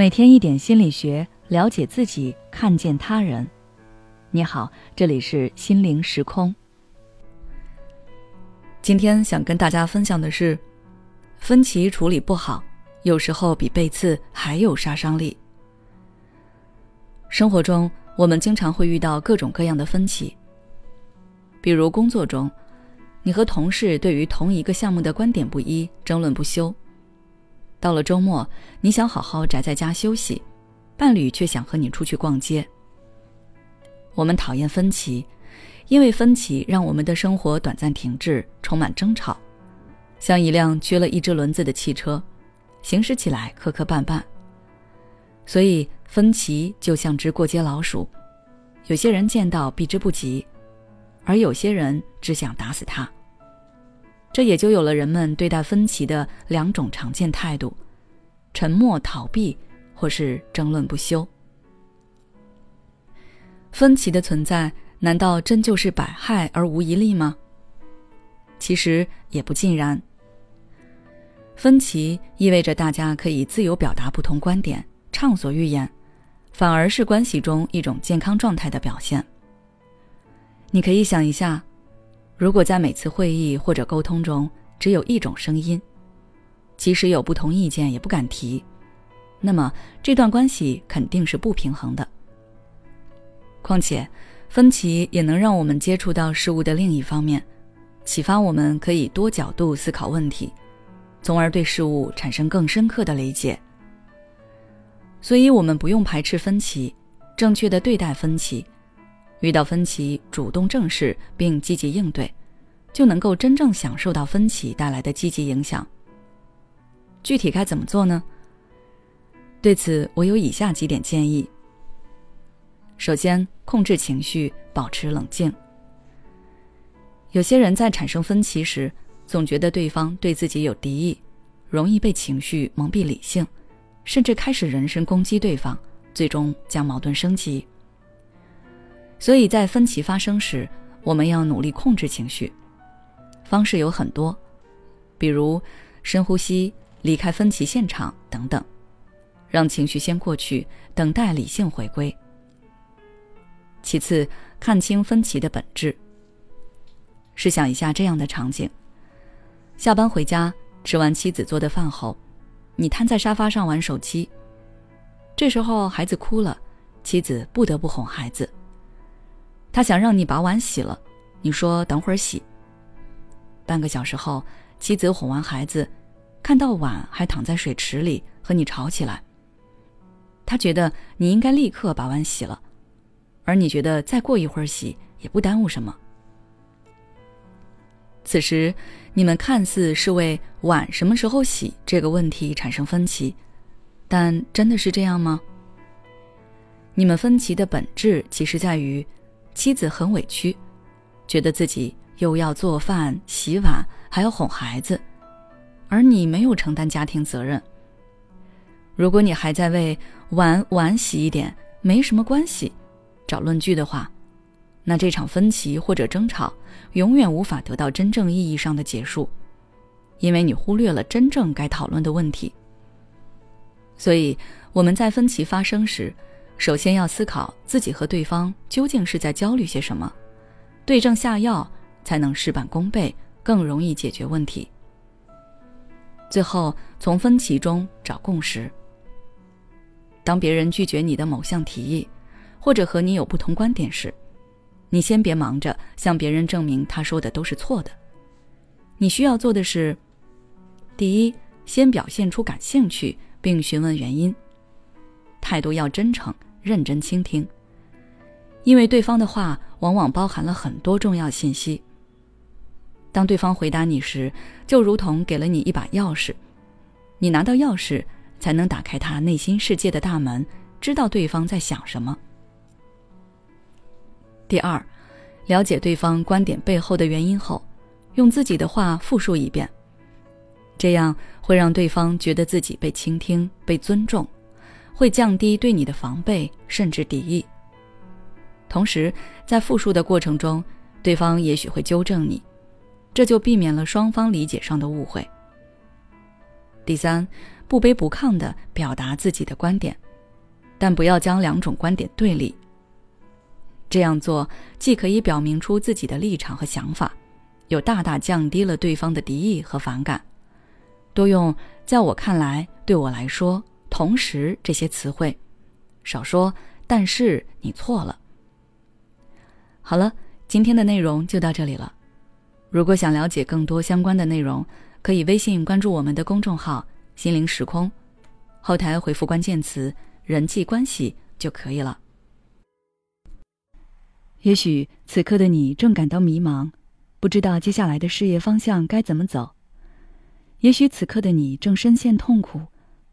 每天一点心理学，了解自己，看见他人。你好，这里是心灵时空。今天想跟大家分享的是，分歧处理不好，有时候比被刺还有杀伤力。生活中，我们经常会遇到各种各样的分歧，比如工作中，你和同事对于同一个项目的观点不一，争论不休。到了周末，你想好好宅在家休息，伴侣却想和你出去逛街。我们讨厌分歧，因为分歧让我们的生活短暂停滞，充满争吵，像一辆缺了一只轮子的汽车，行驶起来磕磕绊绊。所以分歧就像只过街老鼠，有些人见到避之不及，而有些人只想打死它。这也就有了人们对待分歧的两种常见态度：沉默逃避，或是争论不休。分歧的存在，难道真就是百害而无一利吗？其实也不尽然。分歧意味着大家可以自由表达不同观点，畅所欲言，反而是关系中一种健康状态的表现。你可以想一下。如果在每次会议或者沟通中只有一种声音，即使有不同意见也不敢提，那么这段关系肯定是不平衡的。况且，分歧也能让我们接触到事物的另一方面，启发我们可以多角度思考问题，从而对事物产生更深刻的理解。所以，我们不用排斥分歧，正确的对待分歧。遇到分歧，主动正视并积极应对，就能够真正享受到分歧带来的积极影响。具体该怎么做呢？对此，我有以下几点建议。首先，控制情绪，保持冷静。有些人在产生分歧时，总觉得对方对自己有敌意，容易被情绪蒙蔽理性，甚至开始人身攻击对方，最终将矛盾升级。所以在分歧发生时，我们要努力控制情绪。方式有很多，比如深呼吸、离开分歧现场等等，让情绪先过去，等待理性回归。其次，看清分歧的本质。试想一下这样的场景：下班回家，吃完妻子做的饭后，你瘫在沙发上玩手机。这时候孩子哭了，妻子不得不哄孩子。他想让你把碗洗了，你说等会儿洗。半个小时后，妻子哄完孩子，看到碗还躺在水池里，和你吵起来。他觉得你应该立刻把碗洗了，而你觉得再过一会儿洗也不耽误什么。此时，你们看似是为碗什么时候洗这个问题产生分歧，但真的是这样吗？你们分歧的本质其实在于。妻子很委屈，觉得自己又要做饭、洗碗，还要哄孩子，而你没有承担家庭责任。如果你还在为碗碗洗一点没什么关系找论据的话，那这场分歧或者争吵永远无法得到真正意义上的结束，因为你忽略了真正该讨论的问题。所以我们在分歧发生时。首先要思考自己和对方究竟是在焦虑些什么，对症下药才能事半功倍，更容易解决问题。最后，从分歧中找共识。当别人拒绝你的某项提议，或者和你有不同观点时，你先别忙着向别人证明他说的都是错的。你需要做的是：第一，先表现出感兴趣，并询问原因，态度要真诚。认真倾听，因为对方的话往往包含了很多重要信息。当对方回答你时，就如同给了你一把钥匙，你拿到钥匙才能打开他内心世界的大门，知道对方在想什么。第二，了解对方观点背后的原因后，用自己的话复述一遍，这样会让对方觉得自己被倾听、被尊重。会降低对你的防备甚至敌意。同时，在复述的过程中，对方也许会纠正你，这就避免了双方理解上的误会。第三，不卑不亢的表达自己的观点，但不要将两种观点对立。这样做既可以表明出自己的立场和想法，又大大降低了对方的敌意和反感。多用“在我看来”“对我来说”“同时”这些词汇，少说“但是你错了”。好了，今天的内容就到这里了。如果想了解更多相关的内容，可以微信关注我们的公众号“心灵时空”，后台回复关键词“人际关系”就可以了。也许此刻的你正感到迷茫，不知道接下来的事业方向该怎么走；也许此刻的你正深陷痛苦，